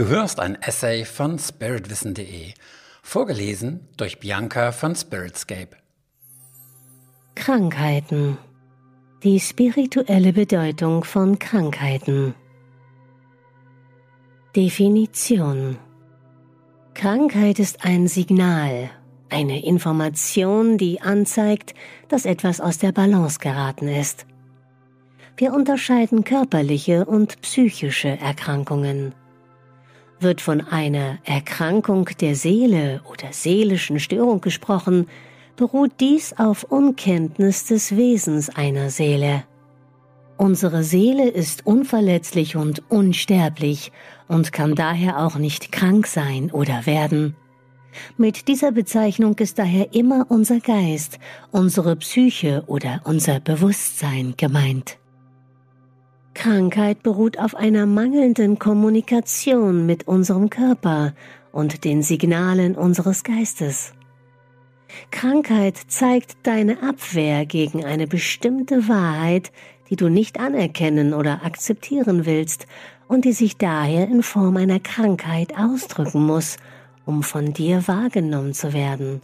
Du hörst ein Essay von spiritwissen.de, vorgelesen durch Bianca von Spiritscape. Krankheiten. Die spirituelle Bedeutung von Krankheiten. Definition. Krankheit ist ein Signal, eine Information, die anzeigt, dass etwas aus der Balance geraten ist. Wir unterscheiden körperliche und psychische Erkrankungen. Wird von einer Erkrankung der Seele oder seelischen Störung gesprochen, beruht dies auf Unkenntnis des Wesens einer Seele. Unsere Seele ist unverletzlich und unsterblich und kann daher auch nicht krank sein oder werden. Mit dieser Bezeichnung ist daher immer unser Geist, unsere Psyche oder unser Bewusstsein gemeint. Krankheit beruht auf einer mangelnden Kommunikation mit unserem Körper und den Signalen unseres Geistes. Krankheit zeigt deine Abwehr gegen eine bestimmte Wahrheit, die du nicht anerkennen oder akzeptieren willst und die sich daher in Form einer Krankheit ausdrücken muss, um von dir wahrgenommen zu werden.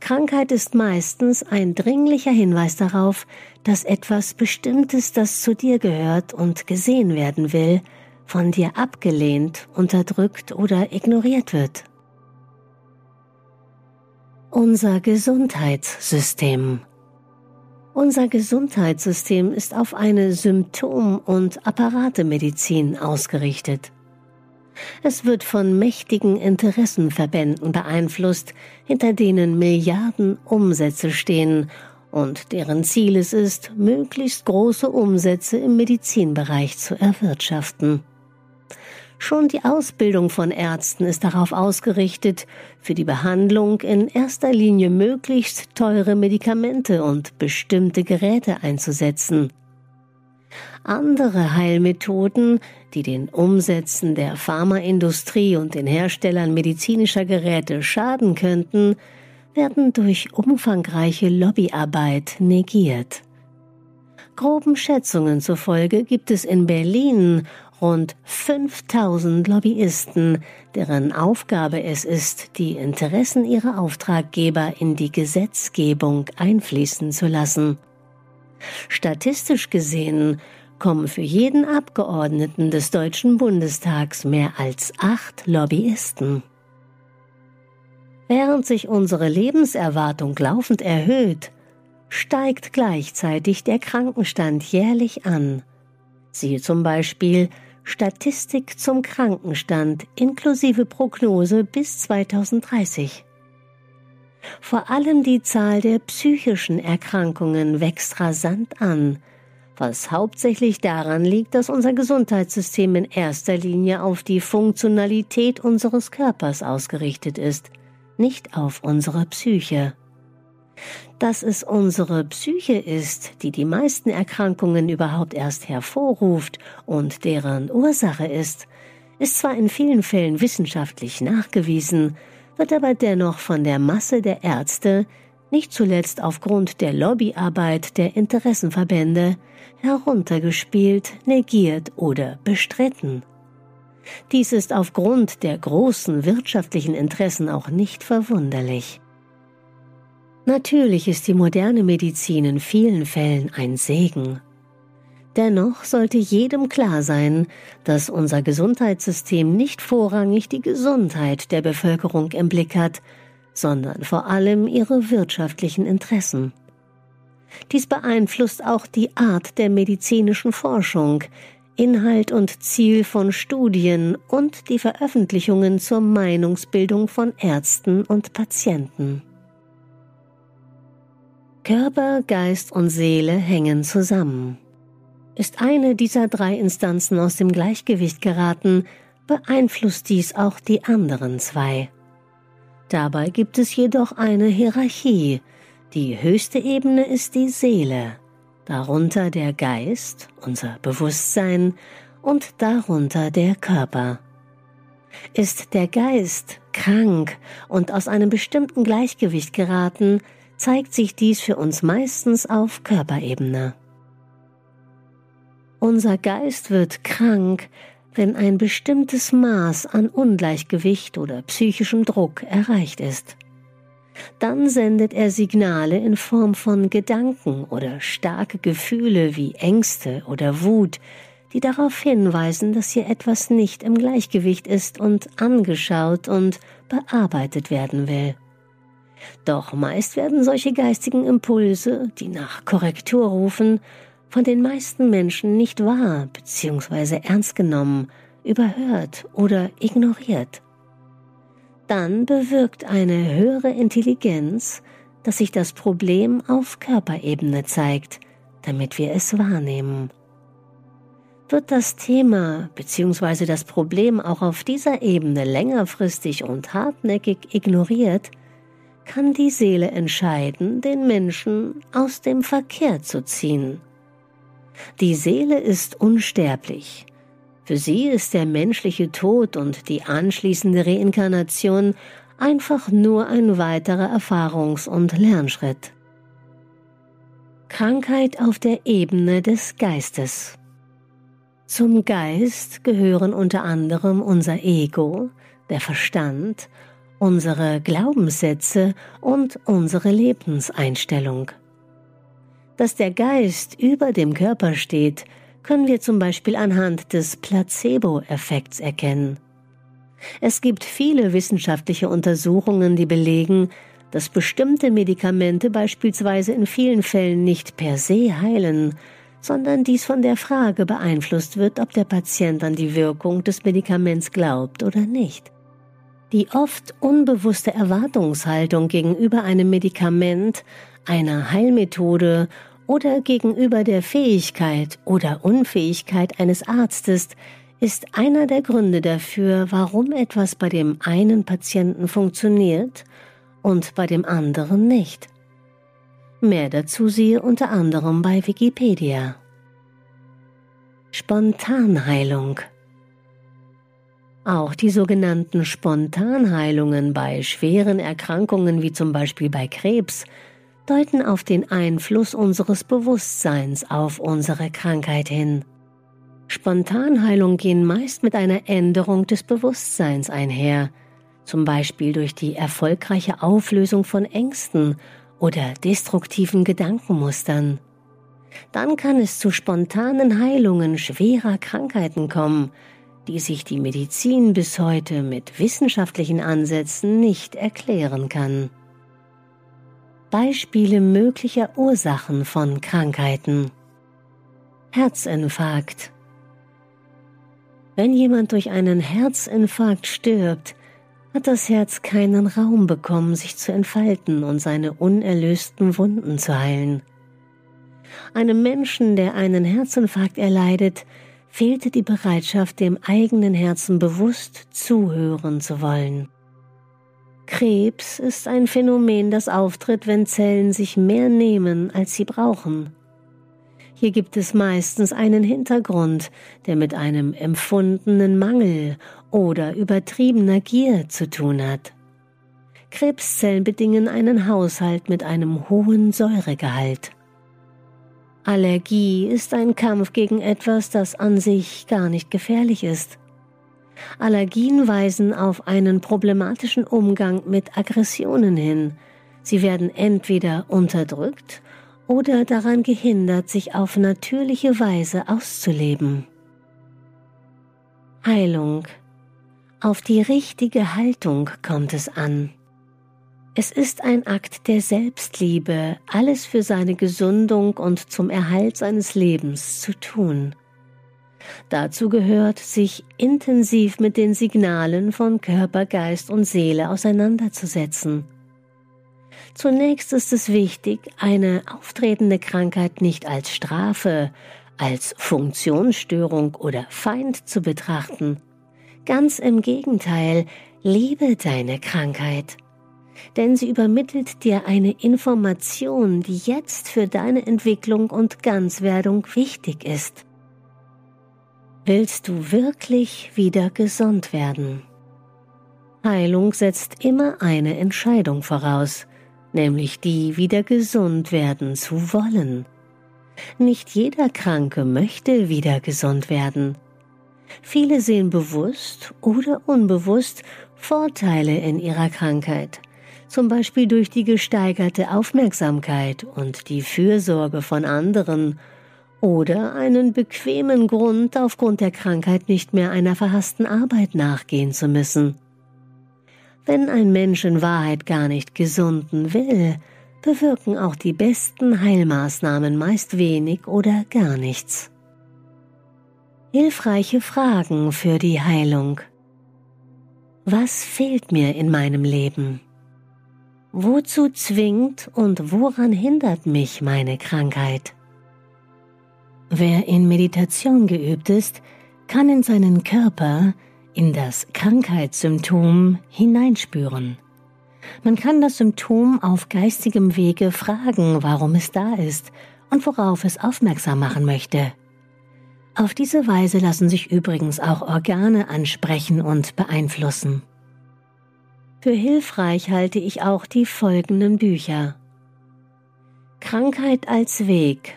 Krankheit ist meistens ein dringlicher Hinweis darauf, dass etwas Bestimmtes, das zu dir gehört und gesehen werden will, von dir abgelehnt, unterdrückt oder ignoriert wird. Unser Gesundheitssystem unser Gesundheitssystem ist auf eine Symptom- und Apparatemedizin ausgerichtet. Es wird von mächtigen Interessenverbänden beeinflusst, hinter denen Milliarden Umsätze stehen und deren Ziel es ist, möglichst große Umsätze im Medizinbereich zu erwirtschaften. Schon die Ausbildung von Ärzten ist darauf ausgerichtet, für die Behandlung in erster Linie möglichst teure Medikamente und bestimmte Geräte einzusetzen. Andere Heilmethoden, die den Umsätzen der Pharmaindustrie und den Herstellern medizinischer Geräte schaden könnten, werden durch umfangreiche Lobbyarbeit negiert. Groben Schätzungen zufolge gibt es in Berlin rund 5000 Lobbyisten, deren Aufgabe es ist, die Interessen ihrer Auftraggeber in die Gesetzgebung einfließen zu lassen. Statistisch gesehen kommen für jeden Abgeordneten des Deutschen Bundestags mehr als acht Lobbyisten. Während sich unsere Lebenserwartung laufend erhöht, steigt gleichzeitig der Krankenstand jährlich an. Siehe zum Beispiel Statistik zum Krankenstand inklusive Prognose bis 2030. Vor allem die Zahl der psychischen Erkrankungen wächst rasant an, was hauptsächlich daran liegt, dass unser Gesundheitssystem in erster Linie auf die Funktionalität unseres Körpers ausgerichtet ist, nicht auf unsere Psyche. Dass es unsere Psyche ist, die die meisten Erkrankungen überhaupt erst hervorruft und deren Ursache ist, ist zwar in vielen Fällen wissenschaftlich nachgewiesen, wird aber dennoch von der Masse der Ärzte, nicht zuletzt aufgrund der Lobbyarbeit der Interessenverbände, heruntergespielt, negiert oder bestritten. Dies ist aufgrund der großen wirtschaftlichen Interessen auch nicht verwunderlich. Natürlich ist die moderne Medizin in vielen Fällen ein Segen. Dennoch sollte jedem klar sein, dass unser Gesundheitssystem nicht vorrangig die Gesundheit der Bevölkerung im Blick hat, sondern vor allem ihre wirtschaftlichen Interessen. Dies beeinflusst auch die Art der medizinischen Forschung, Inhalt und Ziel von Studien und die Veröffentlichungen zur Meinungsbildung von Ärzten und Patienten. Körper, Geist und Seele hängen zusammen. Ist eine dieser drei Instanzen aus dem Gleichgewicht geraten, beeinflusst dies auch die anderen zwei. Dabei gibt es jedoch eine Hierarchie. Die höchste Ebene ist die Seele, darunter der Geist, unser Bewusstsein und darunter der Körper. Ist der Geist krank und aus einem bestimmten Gleichgewicht geraten, zeigt sich dies für uns meistens auf Körperebene. Unser Geist wird krank, wenn ein bestimmtes Maß an Ungleichgewicht oder psychischem Druck erreicht ist. Dann sendet er Signale in Form von Gedanken oder starke Gefühle wie Ängste oder Wut, die darauf hinweisen, dass hier etwas nicht im Gleichgewicht ist und angeschaut und bearbeitet werden will. Doch meist werden solche geistigen Impulse, die nach Korrektur rufen, von den meisten Menschen nicht wahr bzw. ernst genommen, überhört oder ignoriert. Dann bewirkt eine höhere Intelligenz, dass sich das Problem auf Körperebene zeigt, damit wir es wahrnehmen. Wird das Thema bzw. das Problem auch auf dieser Ebene längerfristig und hartnäckig ignoriert, kann die Seele entscheiden, den Menschen aus dem Verkehr zu ziehen. Die Seele ist unsterblich. Für sie ist der menschliche Tod und die anschließende Reinkarnation einfach nur ein weiterer Erfahrungs- und Lernschritt. Krankheit auf der Ebene des Geistes. Zum Geist gehören unter anderem unser Ego, der Verstand, unsere Glaubenssätze und unsere Lebenseinstellung. Dass der Geist über dem Körper steht, können wir zum Beispiel anhand des Placebo-Effekts erkennen. Es gibt viele wissenschaftliche Untersuchungen, die belegen, dass bestimmte Medikamente beispielsweise in vielen Fällen nicht per se heilen, sondern dies von der Frage beeinflusst wird, ob der Patient an die Wirkung des Medikaments glaubt oder nicht. Die oft unbewusste Erwartungshaltung gegenüber einem Medikament einer Heilmethode oder gegenüber der Fähigkeit oder Unfähigkeit eines Arztes ist einer der Gründe dafür, warum etwas bei dem einen Patienten funktioniert und bei dem anderen nicht. Mehr dazu siehe unter anderem bei Wikipedia. Spontanheilung Auch die sogenannten Spontanheilungen bei schweren Erkrankungen wie zum Beispiel bei Krebs deuten auf den Einfluss unseres Bewusstseins auf unsere Krankheit hin. Spontanheilung gehen meist mit einer Änderung des Bewusstseins einher, zum Beispiel durch die erfolgreiche Auflösung von Ängsten oder destruktiven Gedankenmustern. Dann kann es zu spontanen Heilungen schwerer Krankheiten kommen, die sich die Medizin bis heute mit wissenschaftlichen Ansätzen nicht erklären kann. Beispiele möglicher Ursachen von Krankheiten. Herzinfarkt. Wenn jemand durch einen Herzinfarkt stirbt, hat das Herz keinen Raum bekommen, sich zu entfalten und seine unerlösten Wunden zu heilen. Einem Menschen, der einen Herzinfarkt erleidet, fehlte die Bereitschaft, dem eigenen Herzen bewusst zuhören zu wollen. Krebs ist ein Phänomen, das auftritt, wenn Zellen sich mehr nehmen, als sie brauchen. Hier gibt es meistens einen Hintergrund, der mit einem empfundenen Mangel oder übertriebener Gier zu tun hat. Krebszellen bedingen einen Haushalt mit einem hohen Säuregehalt. Allergie ist ein Kampf gegen etwas, das an sich gar nicht gefährlich ist. Allergien weisen auf einen problematischen Umgang mit Aggressionen hin. Sie werden entweder unterdrückt oder daran gehindert, sich auf natürliche Weise auszuleben. Heilung. Auf die richtige Haltung kommt es an. Es ist ein Akt der Selbstliebe, alles für seine Gesundung und zum Erhalt seines Lebens zu tun. Dazu gehört, sich intensiv mit den Signalen von Körper, Geist und Seele auseinanderzusetzen. Zunächst ist es wichtig, eine auftretende Krankheit nicht als Strafe, als Funktionsstörung oder Feind zu betrachten. Ganz im Gegenteil, liebe deine Krankheit. Denn sie übermittelt dir eine Information, die jetzt für deine Entwicklung und Ganzwerdung wichtig ist. Willst du wirklich wieder gesund werden? Heilung setzt immer eine Entscheidung voraus, nämlich die, wieder gesund werden zu wollen. Nicht jeder Kranke möchte wieder gesund werden. Viele sehen bewusst oder unbewusst Vorteile in ihrer Krankheit, zum Beispiel durch die gesteigerte Aufmerksamkeit und die Fürsorge von anderen oder einen bequemen Grund, aufgrund der Krankheit nicht mehr einer verhassten Arbeit nachgehen zu müssen. Wenn ein Mensch in Wahrheit gar nicht gesunden will, bewirken auch die besten Heilmaßnahmen meist wenig oder gar nichts. Hilfreiche Fragen für die Heilung. Was fehlt mir in meinem Leben? Wozu zwingt und woran hindert mich meine Krankheit? Wer in Meditation geübt ist, kann in seinen Körper, in das Krankheitssymptom hineinspüren. Man kann das Symptom auf geistigem Wege fragen, warum es da ist und worauf es aufmerksam machen möchte. Auf diese Weise lassen sich übrigens auch Organe ansprechen und beeinflussen. Für hilfreich halte ich auch die folgenden Bücher. Krankheit als Weg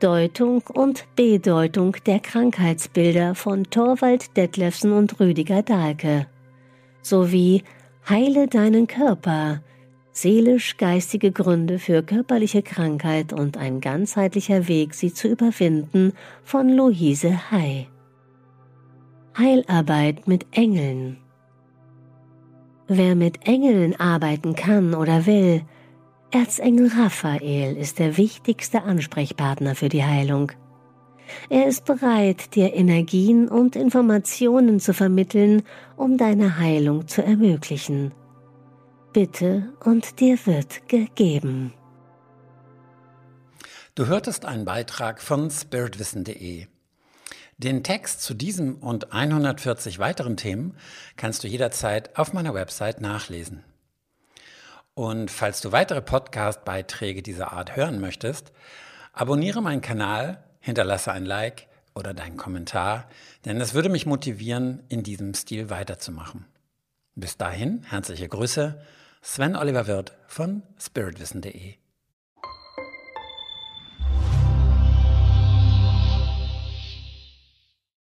Deutung und Bedeutung der Krankheitsbilder von Torvald Detlefsen und Rüdiger Dahlke sowie Heile deinen Körper, seelisch-geistige Gründe für körperliche Krankheit und ein ganzheitlicher Weg, sie zu überwinden von Luise Hay. Heilarbeit mit Engeln Wer mit Engeln arbeiten kann oder will, Erzengel Raphael ist der wichtigste Ansprechpartner für die Heilung. Er ist bereit, dir Energien und Informationen zu vermitteln, um deine Heilung zu ermöglichen. Bitte und dir wird gegeben. Du hörtest einen Beitrag von spiritwissen.de. Den Text zu diesem und 140 weiteren Themen kannst du jederzeit auf meiner Website nachlesen. Und falls du weitere Podcast-Beiträge dieser Art hören möchtest, abonniere meinen Kanal, hinterlasse ein Like oder deinen Kommentar, denn es würde mich motivieren, in diesem Stil weiterzumachen. Bis dahin, herzliche Grüße, Sven Oliver Wirth von spiritwissen.de.